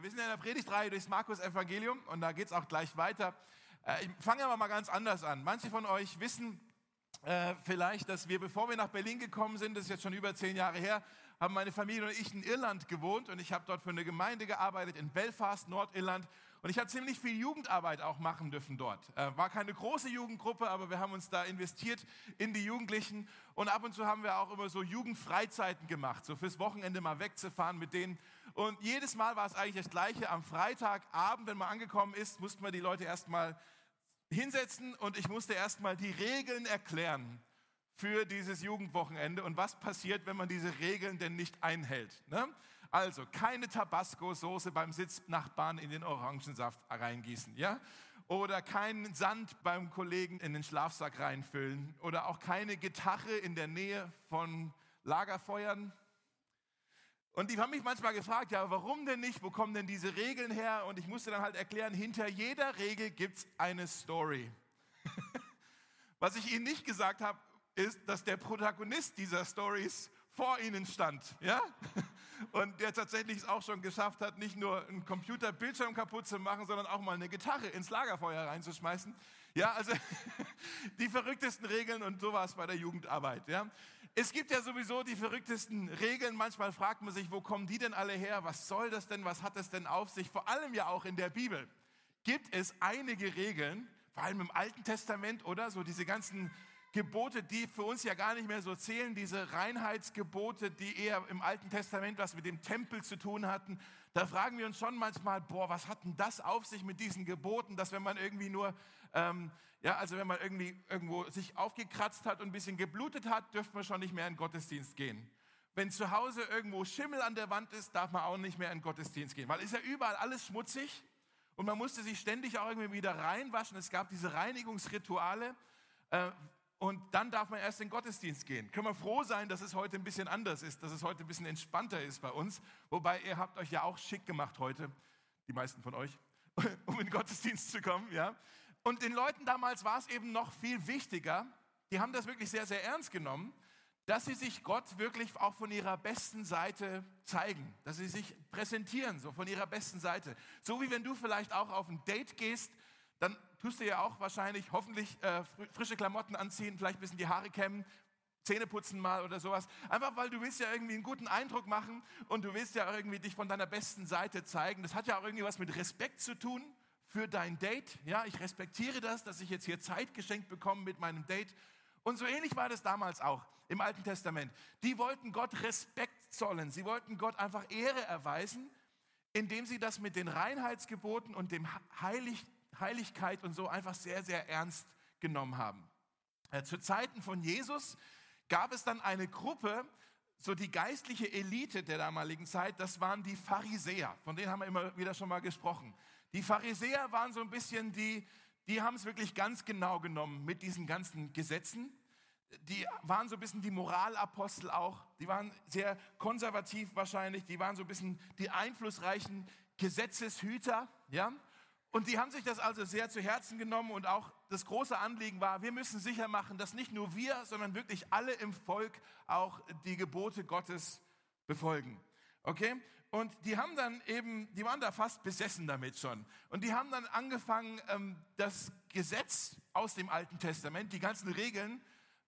Wir sind in der Predigtreihe durchs Markus-Evangelium und da geht es auch gleich weiter. Äh, ich fange aber mal ganz anders an. Manche von euch wissen äh, vielleicht, dass wir, bevor wir nach Berlin gekommen sind, das ist jetzt schon über zehn Jahre her, haben meine Familie und ich in Irland gewohnt und ich habe dort für eine Gemeinde gearbeitet in Belfast, Nordirland. Und ich habe ziemlich viel Jugendarbeit auch machen dürfen dort. Äh, war keine große Jugendgruppe, aber wir haben uns da investiert in die Jugendlichen. Und ab und zu haben wir auch immer so Jugendfreizeiten gemacht, so fürs Wochenende mal wegzufahren mit denen. Und jedes Mal war es eigentlich das Gleiche. Am Freitagabend, wenn man angekommen ist, mussten wir die Leute erstmal hinsetzen und ich musste erstmal die Regeln erklären für dieses Jugendwochenende und was passiert, wenn man diese Regeln denn nicht einhält. Ne? Also keine Tabasco-Soße beim Sitznachbarn in den Orangensaft reingießen, ja? Oder keinen Sand beim Kollegen in den Schlafsack reinfüllen. Oder auch keine Gitarre in der Nähe von Lagerfeuern. Und die haben mich manchmal gefragt, ja, warum denn nicht? Wo kommen denn diese Regeln her? Und ich musste dann halt erklären, hinter jeder Regel gibt es eine Story. Was ich ihnen nicht gesagt habe, ist, dass der Protagonist dieser Stories vor ihnen stand. Ja? und der tatsächlich es auch schon geschafft hat, nicht nur einen Computerbildschirm kaputt zu machen, sondern auch mal eine Gitarre ins Lagerfeuer reinzuschmeißen. Ja, also die verrücktesten Regeln und sowas bei der Jugendarbeit. Ja. Es gibt ja sowieso die verrücktesten Regeln. Manchmal fragt man sich, wo kommen die denn alle her? Was soll das denn? Was hat das denn auf sich? Vor allem ja auch in der Bibel gibt es einige Regeln, vor allem im Alten Testament, oder? So diese ganzen Gebote, die für uns ja gar nicht mehr so zählen, diese Reinheitsgebote, die eher im Alten Testament was mit dem Tempel zu tun hatten, da fragen wir uns schon manchmal, boah, was hat denn das auf sich mit diesen Geboten, dass wenn man irgendwie nur, ähm, ja, also wenn man irgendwie irgendwo sich aufgekratzt hat und ein bisschen geblutet hat, dürfte man schon nicht mehr in den Gottesdienst gehen. Wenn zu Hause irgendwo Schimmel an der Wand ist, darf man auch nicht mehr in den Gottesdienst gehen, weil ist ja überall alles schmutzig und man musste sich ständig auch irgendwie wieder reinwaschen. Es gab diese Reinigungsrituale. Äh, und dann darf man erst in den Gottesdienst gehen. Können wir froh sein, dass es heute ein bisschen anders ist, dass es heute ein bisschen entspannter ist bei uns. Wobei ihr habt euch ja auch schick gemacht heute, die meisten von euch, um in den Gottesdienst zu kommen. Ja? Und den Leuten damals war es eben noch viel wichtiger, die haben das wirklich sehr, sehr ernst genommen, dass sie sich Gott wirklich auch von ihrer besten Seite zeigen, dass sie sich präsentieren, so von ihrer besten Seite. So wie wenn du vielleicht auch auf ein Date gehst, dann tust du ja auch wahrscheinlich hoffentlich äh, frische Klamotten anziehen, vielleicht ein bisschen die Haare kämmen, Zähne putzen mal oder sowas. Einfach weil du willst ja irgendwie einen guten Eindruck machen und du willst ja irgendwie dich von deiner besten Seite zeigen. Das hat ja auch irgendwie was mit Respekt zu tun für dein Date. Ja, ich respektiere das, dass ich jetzt hier Zeit geschenkt bekomme mit meinem Date. Und so ähnlich war das damals auch im Alten Testament. Die wollten Gott Respekt zollen. Sie wollten Gott einfach Ehre erweisen, indem sie das mit den Reinheitsgeboten und dem Heilig Heiligkeit und so einfach sehr, sehr ernst genommen haben. Äh, zu Zeiten von Jesus gab es dann eine Gruppe, so die geistliche Elite der damaligen Zeit, das waren die Pharisäer. Von denen haben wir immer wieder schon mal gesprochen. Die Pharisäer waren so ein bisschen die, die haben es wirklich ganz genau genommen mit diesen ganzen Gesetzen. Die waren so ein bisschen die Moralapostel auch. Die waren sehr konservativ wahrscheinlich. Die waren so ein bisschen die einflussreichen Gesetzeshüter. Ja? Und die haben sich das also sehr zu Herzen genommen und auch das große Anliegen war, wir müssen sicher machen, dass nicht nur wir, sondern wirklich alle im Volk auch die Gebote Gottes befolgen. Okay? Und die haben dann eben, die waren da fast besessen damit schon. Und die haben dann angefangen, ähm, das Gesetz aus dem Alten Testament, die ganzen Regeln,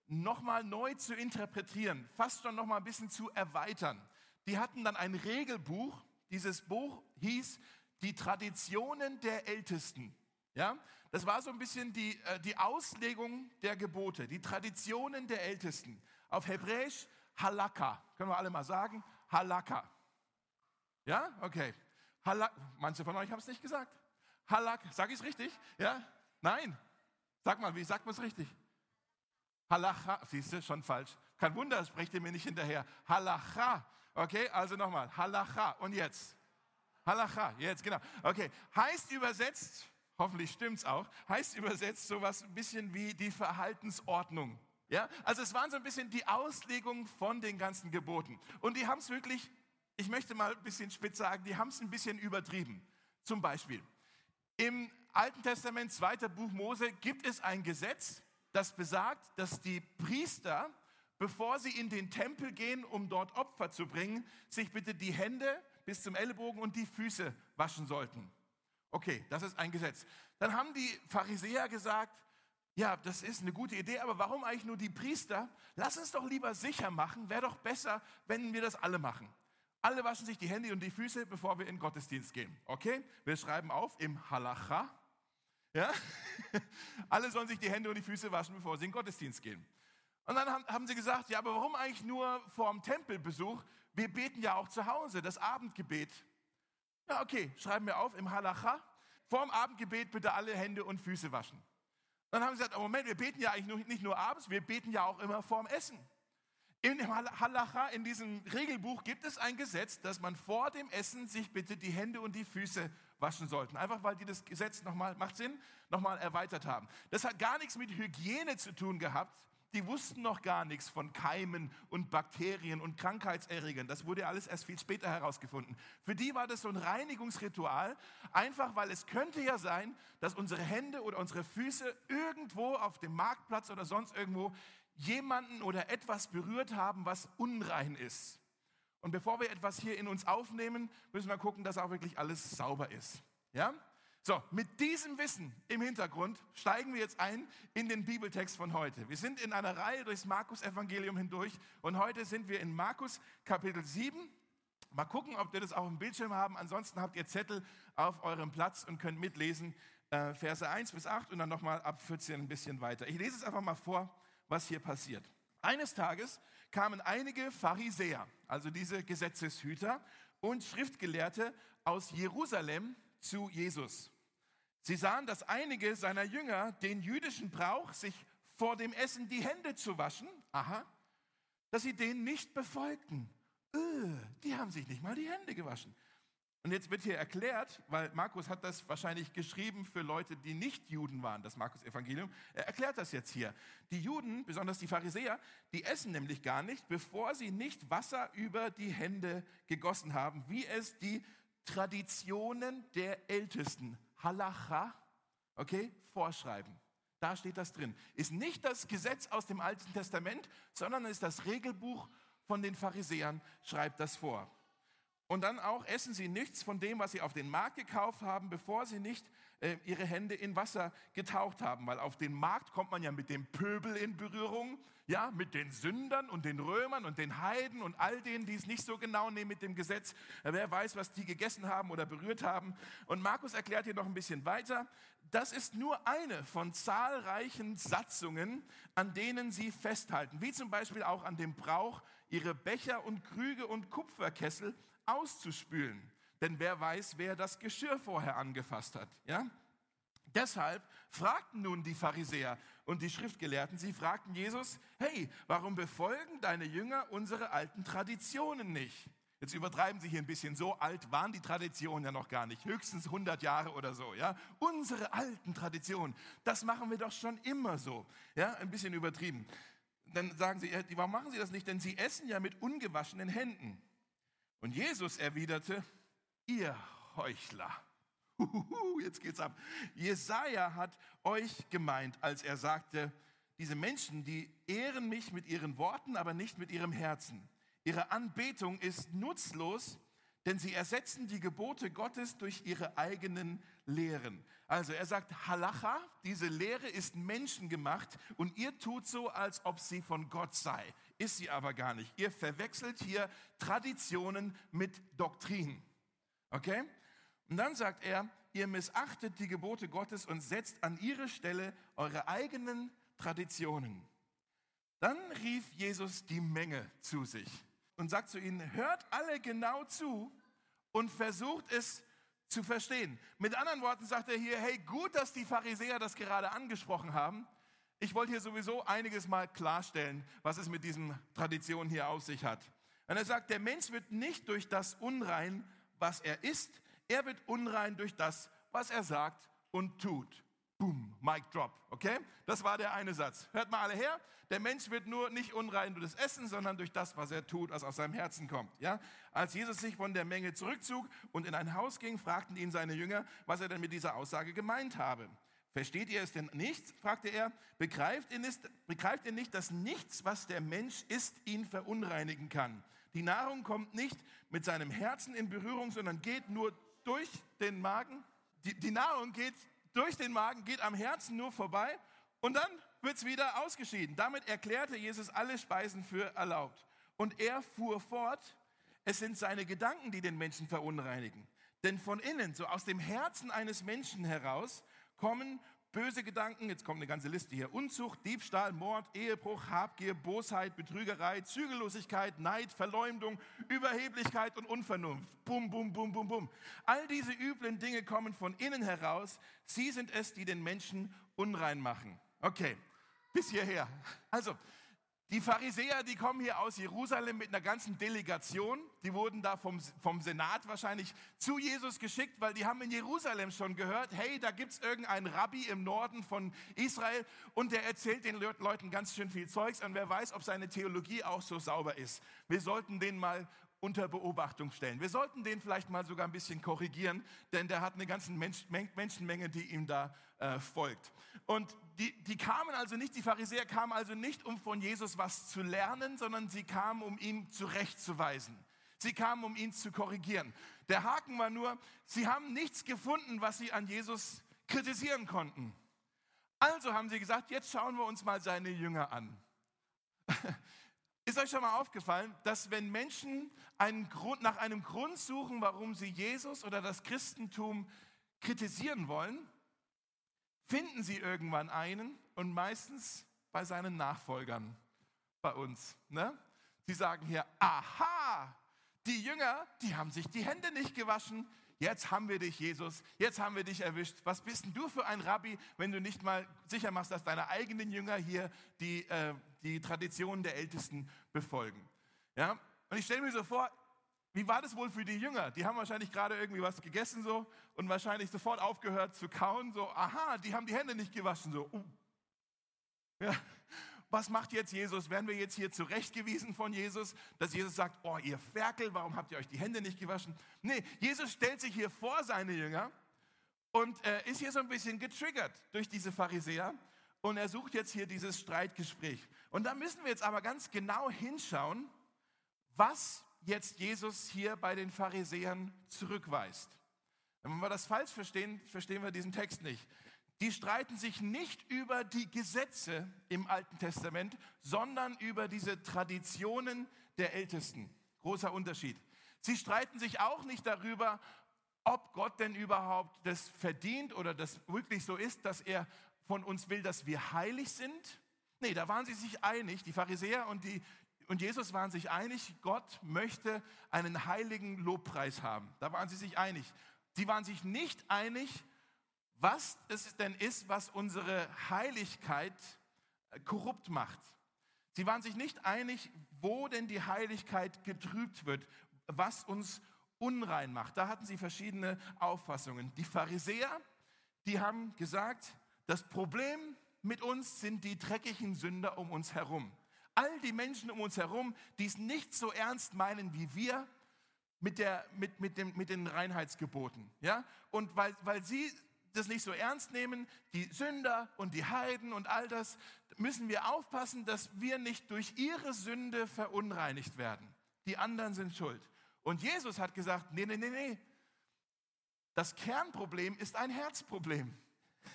nochmal neu zu interpretieren, fast schon nochmal ein bisschen zu erweitern. Die hatten dann ein Regelbuch. Dieses Buch hieß die Traditionen der Ältesten. Ja, das war so ein bisschen die, äh, die Auslegung der Gebote, die Traditionen der Ältesten. Auf Hebräisch Halakha. Können wir alle mal sagen? Halakha. Ja, okay. Halak Manche von euch haben es nicht gesagt. Halak, sag ich es richtig? Ja? Nein. Sag mal, wie sagt man es richtig? Halacha, siehst du, schon falsch. Kein Wunder, sprecht ihr mir nicht hinterher. Halacha. Okay, also nochmal. Halacha. Und jetzt? Halacha, jetzt genau. Okay, heißt übersetzt, hoffentlich stimmt's auch, heißt übersetzt sowas ein bisschen wie die Verhaltensordnung. Ja, also es waren so ein bisschen die Auslegung von den ganzen Geboten. Und die haben es wirklich, ich möchte mal ein bisschen spitz sagen, die haben es ein bisschen übertrieben. Zum Beispiel, im Alten Testament, zweiter Buch Mose, gibt es ein Gesetz, das besagt, dass die Priester, bevor sie in den Tempel gehen, um dort Opfer zu bringen, sich bitte die Hände bis zum Ellenbogen und die Füße waschen sollten. Okay, das ist ein Gesetz. Dann haben die Pharisäer gesagt, ja, das ist eine gute Idee, aber warum eigentlich nur die Priester? Lass uns doch lieber sicher machen, wäre doch besser, wenn wir das alle machen. Alle waschen sich die Hände und die Füße, bevor wir in den Gottesdienst gehen. Okay? Wir schreiben auf im Halacha. Ja? Alle sollen sich die Hände und die Füße waschen, bevor sie in den Gottesdienst gehen. Und dann haben, haben sie gesagt, ja, aber warum eigentlich nur vor dem Tempelbesuch? Wir beten ja auch zu Hause, das Abendgebet. Ja, okay, schreiben wir auf im Halacha. Vor dem Abendgebet bitte alle Hände und Füße waschen. Dann haben sie gesagt, oh Moment, wir beten ja eigentlich nicht nur abends, wir beten ja auch immer vorm Essen. In dem Halacha, in diesem Regelbuch, gibt es ein Gesetz, dass man vor dem Essen sich bitte die Hände und die Füße waschen sollten. Einfach weil die das Gesetz nochmal, macht Sinn, nochmal erweitert haben. Das hat gar nichts mit Hygiene zu tun gehabt, die wussten noch gar nichts von Keimen und Bakterien und Krankheitserregern. Das wurde alles erst viel später herausgefunden. Für die war das so ein Reinigungsritual, einfach weil es könnte ja sein, dass unsere Hände oder unsere Füße irgendwo auf dem Marktplatz oder sonst irgendwo jemanden oder etwas berührt haben, was unrein ist. Und bevor wir etwas hier in uns aufnehmen, müssen wir gucken, dass auch wirklich alles sauber ist. Ja? So, mit diesem Wissen im Hintergrund steigen wir jetzt ein in den Bibeltext von heute. Wir sind in einer Reihe durchs Markus-Evangelium hindurch und heute sind wir in Markus Kapitel 7. Mal gucken, ob wir das auf dem Bildschirm haben. Ansonsten habt ihr Zettel auf eurem Platz und könnt mitlesen, äh, Verse 1 bis 8 und dann nochmal ab 14 ein bisschen weiter. Ich lese es einfach mal vor, was hier passiert. Eines Tages kamen einige Pharisäer, also diese Gesetzeshüter und Schriftgelehrte aus Jerusalem zu Jesus. Sie sahen, dass einige seiner Jünger den jüdischen Brauch, sich vor dem Essen die Hände zu waschen, aha, dass sie den nicht befolgten. Öh, die haben sich nicht mal die Hände gewaschen. Und jetzt wird hier erklärt, weil Markus hat das wahrscheinlich geschrieben für Leute, die nicht Juden waren, das Markus-Evangelium. Er erklärt das jetzt hier. Die Juden, besonders die Pharisäer, die essen nämlich gar nicht, bevor sie nicht Wasser über die Hände gegossen haben, wie es die Traditionen der Ältesten, Halacha, okay, vorschreiben. Da steht das drin. Ist nicht das Gesetz aus dem Alten Testament, sondern ist das Regelbuch von den Pharisäern, schreibt das vor. Und dann auch essen sie nichts von dem, was sie auf den Markt gekauft haben, bevor sie nicht äh, ihre Hände in Wasser getaucht haben. Weil auf den Markt kommt man ja mit dem Pöbel in Berührung, ja, mit den Sündern und den Römern und den Heiden und all denen, die es nicht so genau nehmen mit dem Gesetz. Wer weiß, was die gegessen haben oder berührt haben. Und Markus erklärt hier noch ein bisschen weiter. Das ist nur eine von zahlreichen Satzungen, an denen sie festhalten. Wie zum Beispiel auch an dem Brauch, ihre Becher und Krüge und Kupferkessel auszuspülen. Denn wer weiß, wer das Geschirr vorher angefasst hat. Ja? Deshalb fragten nun die Pharisäer und die Schriftgelehrten, sie fragten Jesus, hey, warum befolgen deine Jünger unsere alten Traditionen nicht? Jetzt übertreiben sie hier ein bisschen, so alt waren die Traditionen ja noch gar nicht, höchstens 100 Jahre oder so, ja? Unsere alten Traditionen, das machen wir doch schon immer so, ja? Ein bisschen übertrieben. Dann sagen sie, warum machen sie das nicht? Denn sie essen ja mit ungewaschenen Händen. Und Jesus erwiderte, ihr Heuchler. Jetzt geht's ab. Jesaja hat euch gemeint, als er sagte, diese Menschen, die ehren mich mit ihren Worten, aber nicht mit ihrem Herzen. Ihre Anbetung ist nutzlos, denn sie ersetzen die Gebote Gottes durch ihre eigenen Lehren. Also er sagt, Halacha, diese Lehre ist menschengemacht und ihr tut so, als ob sie von Gott sei. Ist sie aber gar nicht. Ihr verwechselt hier Traditionen mit Doktrinen. Okay? Und dann sagt er, ihr missachtet die Gebote Gottes und setzt an ihre Stelle eure eigenen Traditionen. Dann rief Jesus die Menge zu sich und sagt zu ihnen, hört alle genau zu und versucht es zu verstehen. Mit anderen Worten sagt er hier, hey, gut, dass die Pharisäer das gerade angesprochen haben. Ich wollte hier sowieso einiges mal klarstellen, was es mit diesen Traditionen hier auf sich hat. Und er sagt, der Mensch wird nicht durch das Unrein, was er ist, er wird unrein durch das, was er sagt und tut. Boom, Mic drop, okay? Das war der eine Satz. Hört mal alle her. Der Mensch wird nur nicht unrein durch das Essen, sondern durch das, was er tut, was aus seinem Herzen kommt. Ja? Als Jesus sich von der Menge zurückzog und in ein Haus ging, fragten ihn seine Jünger, was er denn mit dieser Aussage gemeint habe. Versteht ihr es denn nicht? fragte er. Begreift ihr, nicht, begreift ihr nicht, dass nichts, was der Mensch ist, ihn verunreinigen kann? Die Nahrung kommt nicht mit seinem Herzen in Berührung, sondern geht nur durch den Magen. Die, die Nahrung geht durch den Magen, geht am Herzen nur vorbei und dann wird es wieder ausgeschieden. Damit erklärte Jesus alle Speisen für erlaubt. Und er fuhr fort, es sind seine Gedanken, die den Menschen verunreinigen. Denn von innen, so aus dem Herzen eines Menschen heraus, kommen böse Gedanken, jetzt kommt eine ganze Liste hier, Unzucht, Diebstahl, Mord, Ehebruch, Habgier, Bosheit, Betrügerei, Zügellosigkeit, Neid, Verleumdung, Überheblichkeit und Unvernunft. Bum, bum, bum, bum, bum. All diese üblen Dinge kommen von innen heraus. Sie sind es, die den Menschen unrein machen. Okay, bis hierher. Also, die Pharisäer, die kommen hier aus Jerusalem mit einer ganzen Delegation. Die wurden da vom, vom Senat wahrscheinlich zu Jesus geschickt, weil die haben in Jerusalem schon gehört, hey, da gibt es irgendeinen Rabbi im Norden von Israel und der erzählt den Leuten ganz schön viel Zeugs und wer weiß, ob seine Theologie auch so sauber ist. Wir sollten den mal unter Beobachtung stellen. Wir sollten den vielleicht mal sogar ein bisschen korrigieren, denn der hat eine ganze Mensch, Menschenmenge, die ihm da äh, folgt. Und die, die kamen also nicht, die Pharisäer kamen also nicht, um von Jesus was zu lernen, sondern sie kamen, um ihn zurechtzuweisen. Sie kamen, um ihn zu korrigieren. Der Haken war nur, sie haben nichts gefunden, was sie an Jesus kritisieren konnten. Also haben sie gesagt, jetzt schauen wir uns mal seine Jünger an. Ist euch schon mal aufgefallen, dass wenn Menschen Grund, nach einem Grund suchen, warum sie Jesus oder das Christentum kritisieren wollen, finden sie irgendwann einen und meistens bei seinen Nachfolgern, bei uns. Ne? Sie sagen hier, aha, die Jünger, die haben sich die Hände nicht gewaschen, jetzt haben wir dich, Jesus, jetzt haben wir dich erwischt. Was bist denn du für ein Rabbi, wenn du nicht mal sicher machst, dass deine eigenen Jünger hier die, äh, die Traditionen der Ältesten befolgen? Ja? Und ich stelle mir so vor, wie war das wohl für die Jünger? Die haben wahrscheinlich gerade irgendwie was gegessen so und wahrscheinlich sofort aufgehört zu kauen. So, aha, die haben die Hände nicht gewaschen. So, uh. ja was macht jetzt Jesus? Werden wir jetzt hier zurechtgewiesen von Jesus, dass Jesus sagt, oh ihr Ferkel, warum habt ihr euch die Hände nicht gewaschen? Nee, Jesus stellt sich hier vor seine Jünger und äh, ist hier so ein bisschen getriggert durch diese Pharisäer und er sucht jetzt hier dieses Streitgespräch. Und da müssen wir jetzt aber ganz genau hinschauen, was jetzt Jesus hier bei den Pharisäern zurückweist. Wenn wir das falsch verstehen, verstehen wir diesen Text nicht die streiten sich nicht über die Gesetze im Alten Testament, sondern über diese Traditionen der Ältesten. Großer Unterschied. Sie streiten sich auch nicht darüber, ob Gott denn überhaupt das verdient oder das wirklich so ist, dass er von uns will, dass wir heilig sind. Nee, da waren sie sich einig, die Pharisäer und, die, und Jesus waren sich einig, Gott möchte einen heiligen Lobpreis haben. Da waren sie sich einig. Sie waren sich nicht einig, was es denn ist, was unsere Heiligkeit äh, korrupt macht. Sie waren sich nicht einig, wo denn die Heiligkeit getrübt wird, was uns unrein macht. Da hatten sie verschiedene Auffassungen. Die Pharisäer, die haben gesagt, das Problem mit uns sind die dreckigen Sünder um uns herum. All die Menschen um uns herum, die es nicht so ernst meinen wie wir mit, der, mit, mit, dem, mit den Reinheitsgeboten. Ja? Und weil, weil sie das nicht so ernst nehmen, die Sünder und die Heiden und all das, müssen wir aufpassen, dass wir nicht durch ihre Sünde verunreinigt werden. Die anderen sind schuld. Und Jesus hat gesagt, nee, nee, nee, nee. Das Kernproblem ist ein Herzproblem.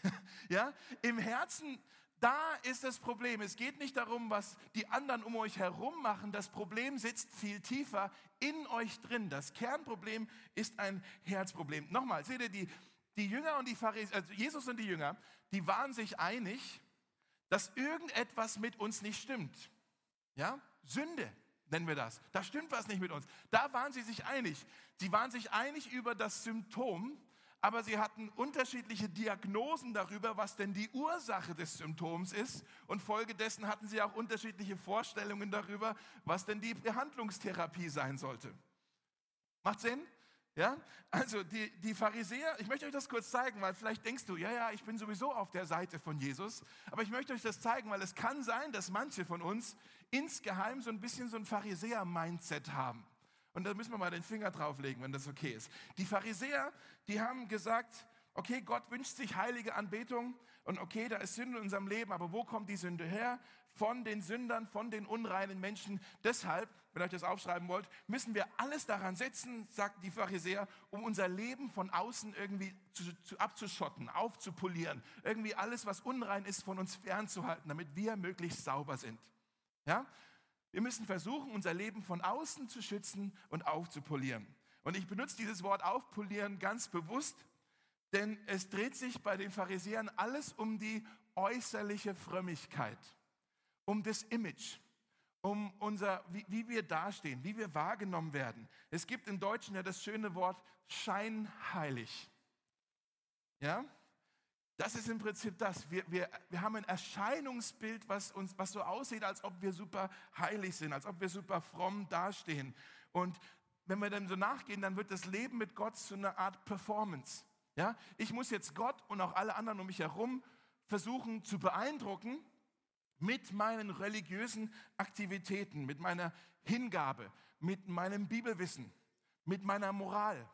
ja, im Herzen, da ist das Problem. Es geht nicht darum, was die anderen um euch herum machen. Das Problem sitzt viel tiefer in euch drin. Das Kernproblem ist ein Herzproblem. Nochmal, seht ihr die, die Jünger und die Pharisäer, also Jesus und die Jünger, die waren sich einig, dass irgendetwas mit uns nicht stimmt. Ja? Sünde nennen wir das. Da stimmt was nicht mit uns. Da waren sie sich einig. Sie waren sich einig über das Symptom, aber sie hatten unterschiedliche Diagnosen darüber, was denn die Ursache des Symptoms ist. Und folgedessen hatten sie auch unterschiedliche Vorstellungen darüber, was denn die Behandlungstherapie sein sollte. Macht Sinn? Ja, also die, die Pharisäer, ich möchte euch das kurz zeigen, weil vielleicht denkst du, ja, ja, ich bin sowieso auf der Seite von Jesus. Aber ich möchte euch das zeigen, weil es kann sein, dass manche von uns insgeheim so ein bisschen so ein Pharisäer-Mindset haben. Und da müssen wir mal den Finger drauflegen, wenn das okay ist. Die Pharisäer, die haben gesagt, Okay, Gott wünscht sich heilige Anbetung und okay, da ist Sünde in unserem Leben, aber wo kommt die Sünde her? Von den Sündern, von den unreinen Menschen. Deshalb, wenn ihr euch das aufschreiben wollt, müssen wir alles daran setzen, sagt die Pharisäer, um unser Leben von außen irgendwie zu, zu abzuschotten, aufzupolieren, irgendwie alles, was unrein ist, von uns fernzuhalten, damit wir möglichst sauber sind. Ja? Wir müssen versuchen, unser Leben von außen zu schützen und aufzupolieren. Und ich benutze dieses Wort aufpolieren ganz bewusst, denn es dreht sich bei den Pharisäern alles um die äußerliche Frömmigkeit, um das Image, um unser, wie, wie, wir dastehen, wie wir wahrgenommen werden. Es gibt im Deutschen ja das schöne Wort scheinheilig. Ja? Das ist im Prinzip das. Wir, wir, wir haben ein Erscheinungsbild, was, uns, was so aussieht, als ob wir super heilig sind, als ob wir super fromm dastehen. Und wenn wir dem so nachgehen, dann wird das Leben mit Gott zu einer Art Performance. Ja, ich muss jetzt Gott und auch alle anderen um mich herum versuchen zu beeindrucken mit meinen religiösen Aktivitäten, mit meiner Hingabe, mit meinem Bibelwissen, mit meiner Moral.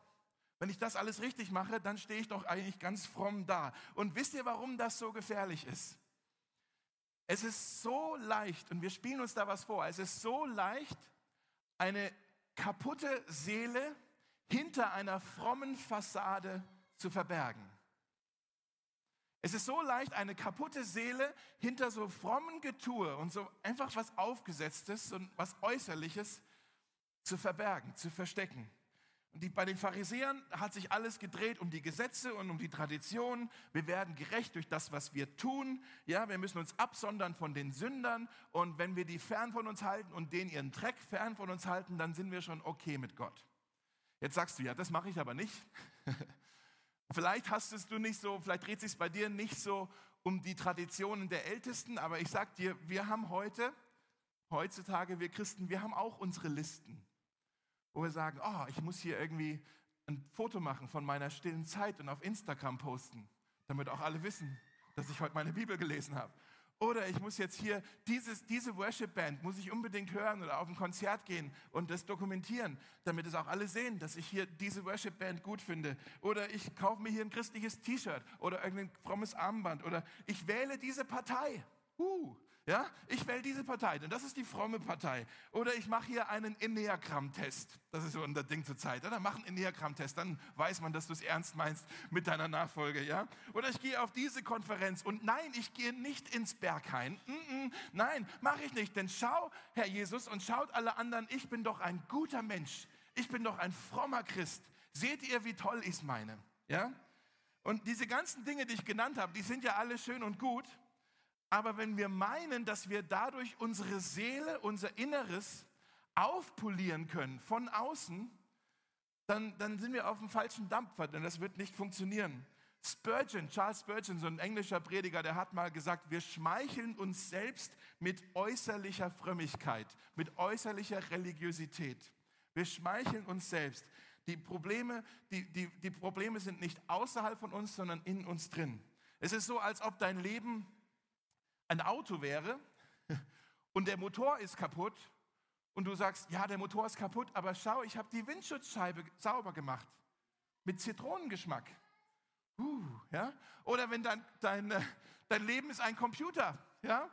Wenn ich das alles richtig mache, dann stehe ich doch eigentlich ganz fromm da. Und wisst ihr, warum das so gefährlich ist? Es ist so leicht, und wir spielen uns da was vor, es ist so leicht, eine kaputte Seele hinter einer frommen Fassade zu verbergen. Es ist so leicht, eine kaputte Seele hinter so frommen Getue und so einfach was Aufgesetztes und was Äußerliches zu verbergen, zu verstecken. Und die, bei den Pharisäern hat sich alles gedreht um die Gesetze und um die Traditionen. Wir werden gerecht durch das, was wir tun. Ja, wir müssen uns absondern von den Sündern. Und wenn wir die fern von uns halten und den ihren Dreck fern von uns halten, dann sind wir schon okay mit Gott. Jetzt sagst du, ja, das mache ich aber nicht. Vielleicht hast es du nicht so, vielleicht dreht sich bei dir nicht so um die Traditionen der Ältesten, aber ich sag dir, wir haben heute, heutzutage, wir Christen, wir haben auch unsere Listen, wo wir sagen, oh, ich muss hier irgendwie ein Foto machen von meiner stillen Zeit und auf Instagram posten, damit auch alle wissen, dass ich heute meine Bibel gelesen habe. Oder ich muss jetzt hier dieses, diese Worship-Band, muss ich unbedingt hören oder auf ein Konzert gehen und das dokumentieren, damit es auch alle sehen, dass ich hier diese Worship-Band gut finde. Oder ich kaufe mir hier ein christliches T-Shirt oder irgendein frommes Armband. Oder ich wähle diese Partei. Uh, ja, ich wähle diese Partei, denn das ist die fromme Partei. Oder ich mache hier einen Enneagramm-Test. Das ist so ein Ding zur Zeit. Oder mach einen Enneagramm-Test, dann weiß man, dass du es ernst meinst mit deiner Nachfolge. Ja? Oder ich gehe auf diese Konferenz und nein, ich gehe nicht ins Berghain. Mm -mm, nein, mache ich nicht, denn schau, Herr Jesus, und schaut alle anderen, ich bin doch ein guter Mensch. Ich bin doch ein frommer Christ. Seht ihr, wie toll ich es meine? Ja? Und diese ganzen Dinge, die ich genannt habe, die sind ja alle schön und gut. Aber wenn wir meinen, dass wir dadurch unsere Seele, unser Inneres aufpolieren können von außen, dann, dann sind wir auf dem falschen Dampfer, denn das wird nicht funktionieren. Spurgeon, Charles Spurgeon, so ein englischer Prediger, der hat mal gesagt, wir schmeicheln uns selbst mit äußerlicher Frömmigkeit, mit äußerlicher Religiosität. Wir schmeicheln uns selbst. Die Probleme, die, die, die Probleme sind nicht außerhalb von uns, sondern in uns drin. Es ist so, als ob dein Leben ein Auto wäre und der Motor ist kaputt und du sagst, ja, der Motor ist kaputt, aber schau, ich habe die Windschutzscheibe sauber gemacht mit Zitronengeschmack. Uh, ja? Oder wenn dein, dein, äh, dein Leben ist ein Computer ja?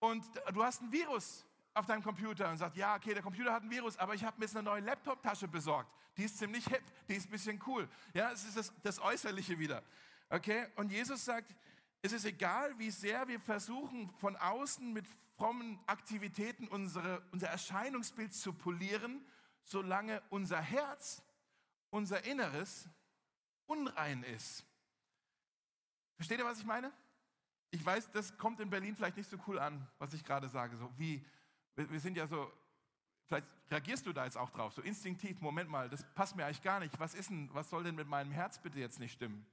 und du hast ein Virus auf deinem Computer und sagst, ja, okay, der Computer hat ein Virus, aber ich habe mir jetzt eine neue Laptop-Tasche besorgt. Die ist ziemlich hip, die ist ein bisschen cool. Ja, es ist das, das Äußerliche wieder. Okay, und Jesus sagt, es ist egal, wie sehr wir versuchen, von außen mit frommen Aktivitäten unsere, unser Erscheinungsbild zu polieren, solange unser Herz, unser Inneres unrein ist. Versteht ihr, was ich meine? Ich weiß, das kommt in Berlin vielleicht nicht so cool an, was ich gerade sage. So wie, wir sind ja so, vielleicht reagierst du da jetzt auch drauf, so instinktiv, Moment mal, das passt mir eigentlich gar nicht. Was ist denn, was soll denn mit meinem Herz bitte jetzt nicht stimmen?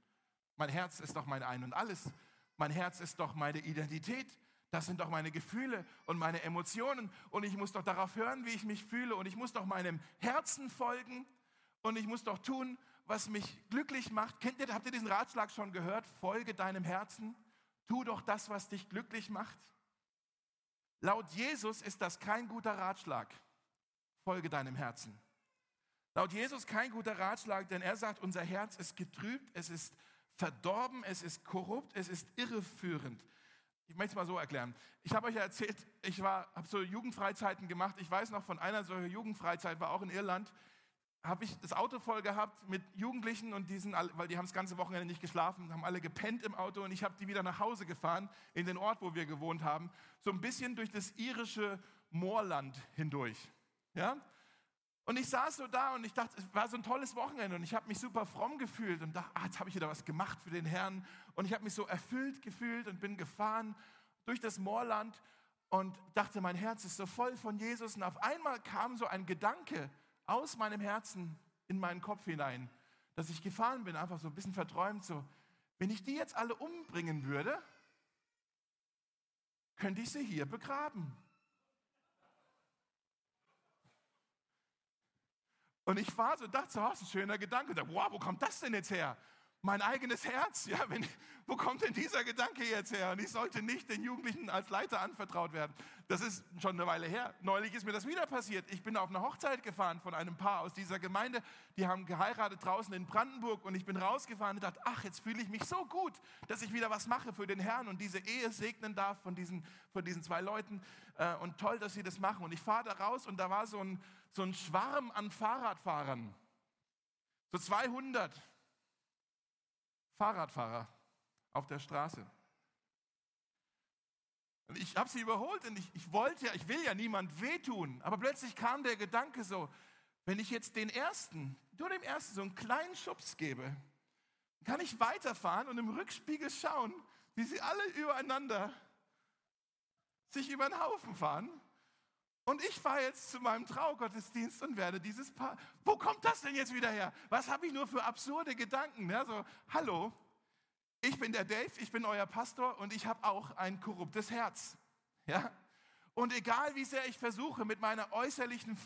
Mein Herz ist doch mein Ein und Alles. Mein Herz ist doch meine Identität. Das sind doch meine Gefühle und meine Emotionen. Und ich muss doch darauf hören, wie ich mich fühle. Und ich muss doch meinem Herzen folgen. Und ich muss doch tun, was mich glücklich macht. Kennt ihr, habt ihr diesen Ratschlag schon gehört? Folge deinem Herzen. Tu doch das, was dich glücklich macht. Laut Jesus ist das kein guter Ratschlag. Folge deinem Herzen. Laut Jesus kein guter Ratschlag, denn er sagt, unser Herz ist getrübt, es ist verdorben, es ist korrupt, es ist irreführend. Ich möchte es mal so erklären. Ich habe euch ja erzählt, ich habe so Jugendfreizeiten gemacht. Ich weiß noch von einer solcher Jugendfreizeit, war auch in Irland habe ich das Auto voll gehabt mit Jugendlichen und diesen, weil die haben das ganze Wochenende nicht geschlafen, haben alle gepennt im Auto und ich habe die wieder nach Hause gefahren in den Ort, wo wir gewohnt haben, so ein bisschen durch das irische Moorland hindurch. Ja? Und ich saß so da und ich dachte, es war so ein tolles Wochenende und ich habe mich super fromm gefühlt und dachte, ah, jetzt habe ich wieder was gemacht für den Herrn und ich habe mich so erfüllt gefühlt und bin gefahren durch das Moorland und dachte, mein Herz ist so voll von Jesus und auf einmal kam so ein Gedanke, aus meinem Herzen in meinen Kopf hinein, dass ich gefahren bin, einfach so ein bisschen verträumt, so, wenn ich die jetzt alle umbringen würde, könnte ich sie hier begraben. Und ich war so, dachte so, das ist ein schöner Gedanke. Da, wow, wo kommt das denn jetzt her? Mein eigenes Herz. Ja, wenn, wo kommt denn dieser Gedanke jetzt her? Und ich sollte nicht den Jugendlichen als Leiter anvertraut werden. Das ist schon eine Weile her. Neulich ist mir das wieder passiert. Ich bin auf eine Hochzeit gefahren von einem Paar aus dieser Gemeinde. Die haben geheiratet draußen in Brandenburg und ich bin rausgefahren und dachte, ach, jetzt fühle ich mich so gut, dass ich wieder was mache für den Herrn und diese Ehe segnen darf von diesen, von diesen zwei Leuten. Äh, und toll, dass sie das machen. Und ich fahre da raus und da war so ein, so ein Schwarm an Fahrradfahrern. So 200 Fahrradfahrer auf der Straße. Und ich habe sie überholt und ich, ich wollte ja, ich will ja niemand wehtun, aber plötzlich kam der Gedanke so, wenn ich jetzt den ersten, nur dem ersten so einen kleinen Schubs gebe, kann ich weiterfahren und im Rückspiegel schauen, wie sie alle übereinander sich über den Haufen fahren. Und ich fahre jetzt zu meinem Traugottesdienst und werde dieses Paar. Wo kommt das denn jetzt wieder her? Was habe ich nur für absurde Gedanken? Ja, so, hallo, ich bin der Dave, ich bin euer Pastor und ich habe auch ein korruptes Herz. Ja? Und egal wie sehr ich versuche, mit meiner äußerlichen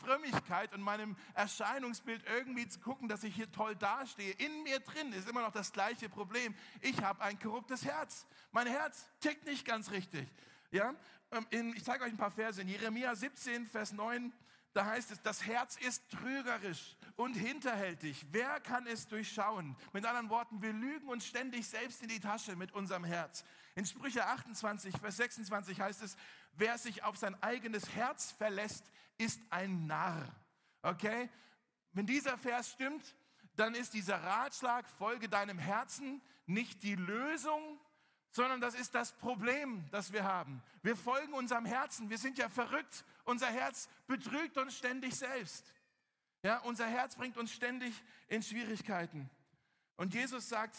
Frömmigkeit und meinem Erscheinungsbild irgendwie zu gucken, dass ich hier toll dastehe, in mir drin ist immer noch das gleiche Problem. Ich habe ein korruptes Herz. Mein Herz tickt nicht ganz richtig. Ja? Ähm, in, ich zeige euch ein paar Verse. In Jeremia 17, Vers 9, da heißt es, das Herz ist trügerisch und hinterhältig. Wer kann es durchschauen? Mit anderen Worten, wir lügen uns ständig selbst in die Tasche mit unserem Herz. In Sprüche 28, Vers 26 heißt es, wer sich auf sein eigenes Herz verlässt, ist ein Narr. Okay? Wenn dieser Vers stimmt, dann ist dieser Ratschlag, folge deinem Herzen, nicht die Lösung, sondern das ist das Problem, das wir haben. Wir folgen unserem Herzen. Wir sind ja verrückt. Unser Herz betrügt uns ständig selbst. Ja, unser Herz bringt uns ständig in Schwierigkeiten. Und Jesus sagt,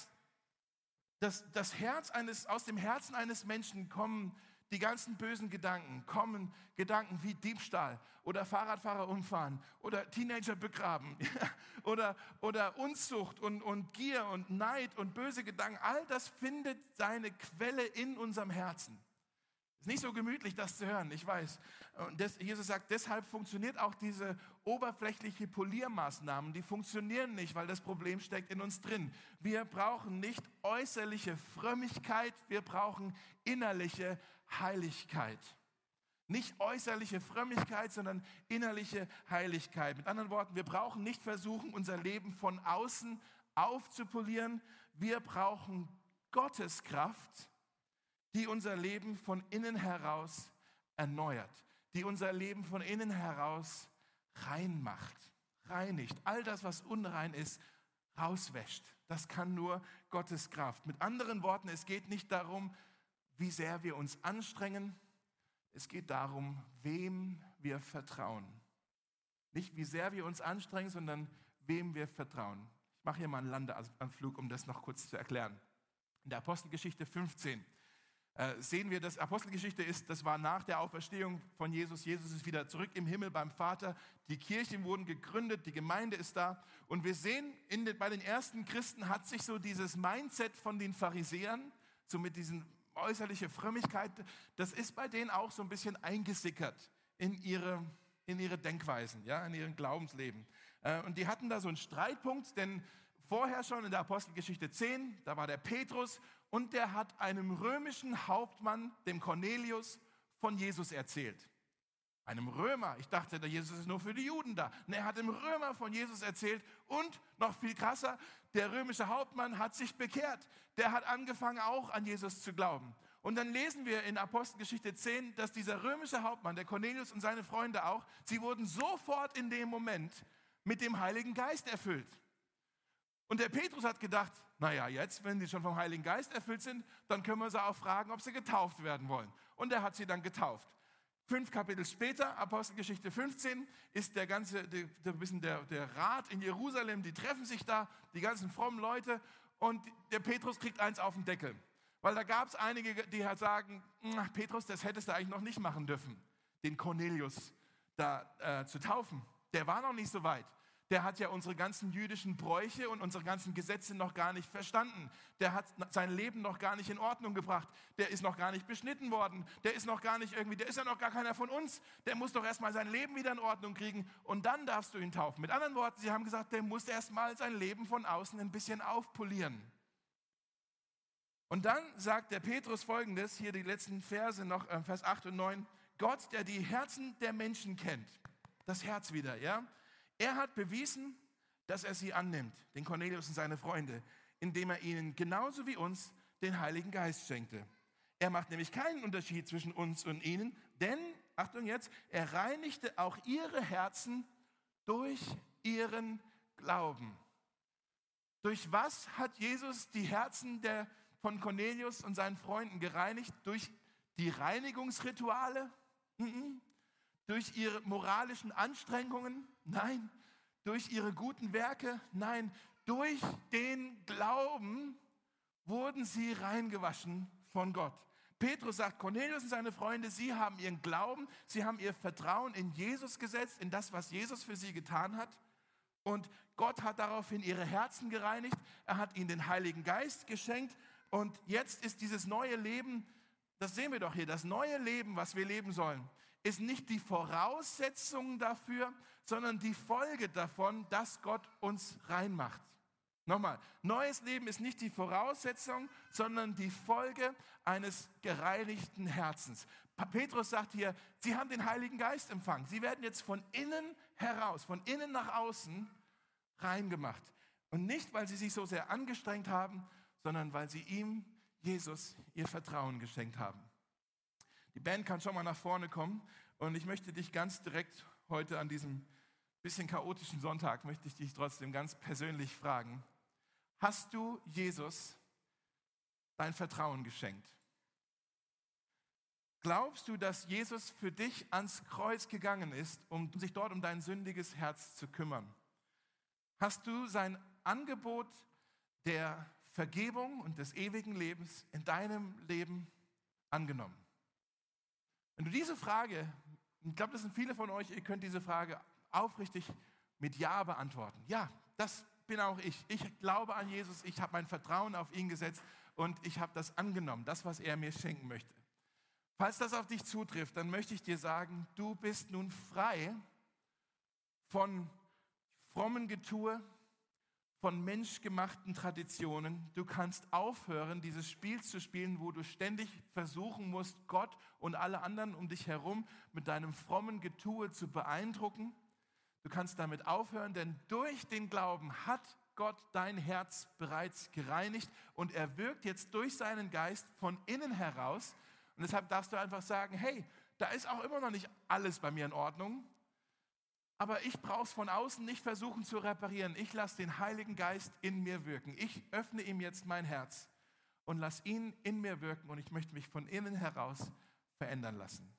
dass das Herz eines, aus dem Herzen eines Menschen kommen die ganzen bösen Gedanken kommen, Gedanken wie Diebstahl oder Fahrradfahrer umfahren oder Teenager begraben oder, oder Unzucht und, und Gier und Neid und böse Gedanken. All das findet seine Quelle in unserem Herzen. Ist nicht so gemütlich, das zu hören, ich weiß. Und das, Jesus sagt, deshalb funktioniert auch diese oberflächliche Poliermaßnahmen, die funktionieren nicht, weil das Problem steckt in uns drin. Wir brauchen nicht äußerliche Frömmigkeit, wir brauchen innerliche Heiligkeit. Nicht äußerliche Frömmigkeit, sondern innerliche Heiligkeit. Mit anderen Worten, wir brauchen nicht versuchen, unser Leben von außen aufzupolieren. Wir brauchen Gottes Kraft, die unser Leben von innen heraus erneuert, die unser Leben von innen heraus reinmacht, reinigt. All das, was unrein ist, rauswäscht. Das kann nur Gottes Kraft. Mit anderen Worten, es geht nicht darum, wie sehr wir uns anstrengen. Es geht darum, wem wir vertrauen. Nicht wie sehr wir uns anstrengen, sondern wem wir vertrauen. Ich mache hier mal einen Landeanflug, um das noch kurz zu erklären. In der Apostelgeschichte 15 äh, sehen wir, dass Apostelgeschichte ist, das war nach der Auferstehung von Jesus. Jesus ist wieder zurück im Himmel beim Vater. Die Kirchen wurden gegründet, die Gemeinde ist da. Und wir sehen, den, bei den ersten Christen hat sich so dieses Mindset von den Pharisäern, so mit diesen äußerliche Frömmigkeit, das ist bei denen auch so ein bisschen eingesickert in ihre, in ihre Denkweisen, ja, in ihrem Glaubensleben. Äh, und die hatten da so einen Streitpunkt, denn vorher schon in der Apostelgeschichte 10, da war der Petrus und der hat einem römischen Hauptmann, dem Cornelius, von Jesus erzählt. Einem Römer. Ich dachte, der Jesus ist nur für die Juden da. Und er hat dem Römer von Jesus erzählt. Und noch viel krasser, der römische Hauptmann hat sich bekehrt. Der hat angefangen auch an Jesus zu glauben. Und dann lesen wir in Apostelgeschichte 10, dass dieser römische Hauptmann, der Cornelius und seine Freunde auch, sie wurden sofort in dem Moment mit dem Heiligen Geist erfüllt. Und der Petrus hat gedacht, naja, jetzt, wenn sie schon vom Heiligen Geist erfüllt sind, dann können wir sie auch fragen, ob sie getauft werden wollen. Und er hat sie dann getauft. Fünf Kapitel später, Apostelgeschichte 15, ist der ganze, der, der, der Rat in Jerusalem, die treffen sich da, die ganzen frommen Leute, und der Petrus kriegt eins auf den Deckel. Weil da gab es einige, die halt sagen, Petrus, das hättest du eigentlich noch nicht machen dürfen, den Cornelius da äh, zu taufen. Der war noch nicht so weit der hat ja unsere ganzen jüdischen Bräuche und unsere ganzen Gesetze noch gar nicht verstanden. Der hat sein Leben noch gar nicht in Ordnung gebracht. Der ist noch gar nicht beschnitten worden. Der ist noch gar nicht irgendwie, der ist ja noch gar keiner von uns. Der muss doch erstmal sein Leben wieder in Ordnung kriegen und dann darfst du ihn taufen. Mit anderen Worten, sie haben gesagt, der muss erstmal sein Leben von außen ein bisschen aufpolieren. Und dann sagt der Petrus folgendes, hier die letzten Verse noch, äh, Vers 8 und 9. Gott, der die Herzen der Menschen kennt. Das Herz wieder, ja? Er hat bewiesen, dass er sie annimmt, den Cornelius und seine Freunde, indem er ihnen genauso wie uns den Heiligen Geist schenkte. Er macht nämlich keinen Unterschied zwischen uns und ihnen, denn, Achtung jetzt, er reinigte auch ihre Herzen durch ihren Glauben. Durch was hat Jesus die Herzen der, von Cornelius und seinen Freunden gereinigt? Durch die Reinigungsrituale? Mhm. Durch ihre moralischen Anstrengungen? Nein. Durch ihre guten Werke? Nein. Durch den Glauben wurden sie reingewaschen von Gott. Petrus sagt, Cornelius und seine Freunde, sie haben ihren Glauben, sie haben ihr Vertrauen in Jesus gesetzt, in das, was Jesus für sie getan hat. Und Gott hat daraufhin ihre Herzen gereinigt. Er hat ihnen den Heiligen Geist geschenkt. Und jetzt ist dieses neue Leben, das sehen wir doch hier, das neue Leben, was wir leben sollen, ist nicht die Voraussetzung dafür, sondern die Folge davon, dass Gott uns reinmacht. Nochmal, neues Leben ist nicht die Voraussetzung, sondern die Folge eines gereinigten Herzens. Petrus sagt hier, sie haben den Heiligen Geist empfangen. Sie werden jetzt von innen heraus, von innen nach außen reingemacht. Und nicht, weil sie sich so sehr angestrengt haben, sondern weil sie ihm, Jesus, ihr Vertrauen geschenkt haben. Die Band kann schon mal nach vorne kommen und ich möchte dich ganz direkt heute an diesem bisschen chaotischen Sonntag, möchte ich dich trotzdem ganz persönlich fragen, hast du Jesus dein Vertrauen geschenkt? Glaubst du, dass Jesus für dich ans Kreuz gegangen ist, um sich dort um dein sündiges Herz zu kümmern? Hast du sein Angebot der Vergebung und des ewigen Lebens in deinem Leben angenommen? Wenn du diese Frage, ich glaube, das sind viele von euch, ihr könnt diese Frage aufrichtig mit Ja beantworten. Ja, das bin auch ich. Ich glaube an Jesus, ich habe mein Vertrauen auf ihn gesetzt und ich habe das angenommen, das, was er mir schenken möchte. Falls das auf dich zutrifft, dann möchte ich dir sagen, du bist nun frei von frommen Getue, von menschgemachten Traditionen. Du kannst aufhören, dieses Spiel zu spielen, wo du ständig versuchen musst, Gott und alle anderen um dich herum mit deinem frommen Getue zu beeindrucken. Du kannst damit aufhören, denn durch den Glauben hat Gott dein Herz bereits gereinigt und er wirkt jetzt durch seinen Geist von innen heraus. Und deshalb darfst du einfach sagen, hey, da ist auch immer noch nicht alles bei mir in Ordnung, aber ich brauche es von außen nicht versuchen zu reparieren. Ich lasse den Heiligen Geist in mir wirken. Ich öffne ihm jetzt mein Herz und lasse ihn in mir wirken und ich möchte mich von innen heraus verändern lassen.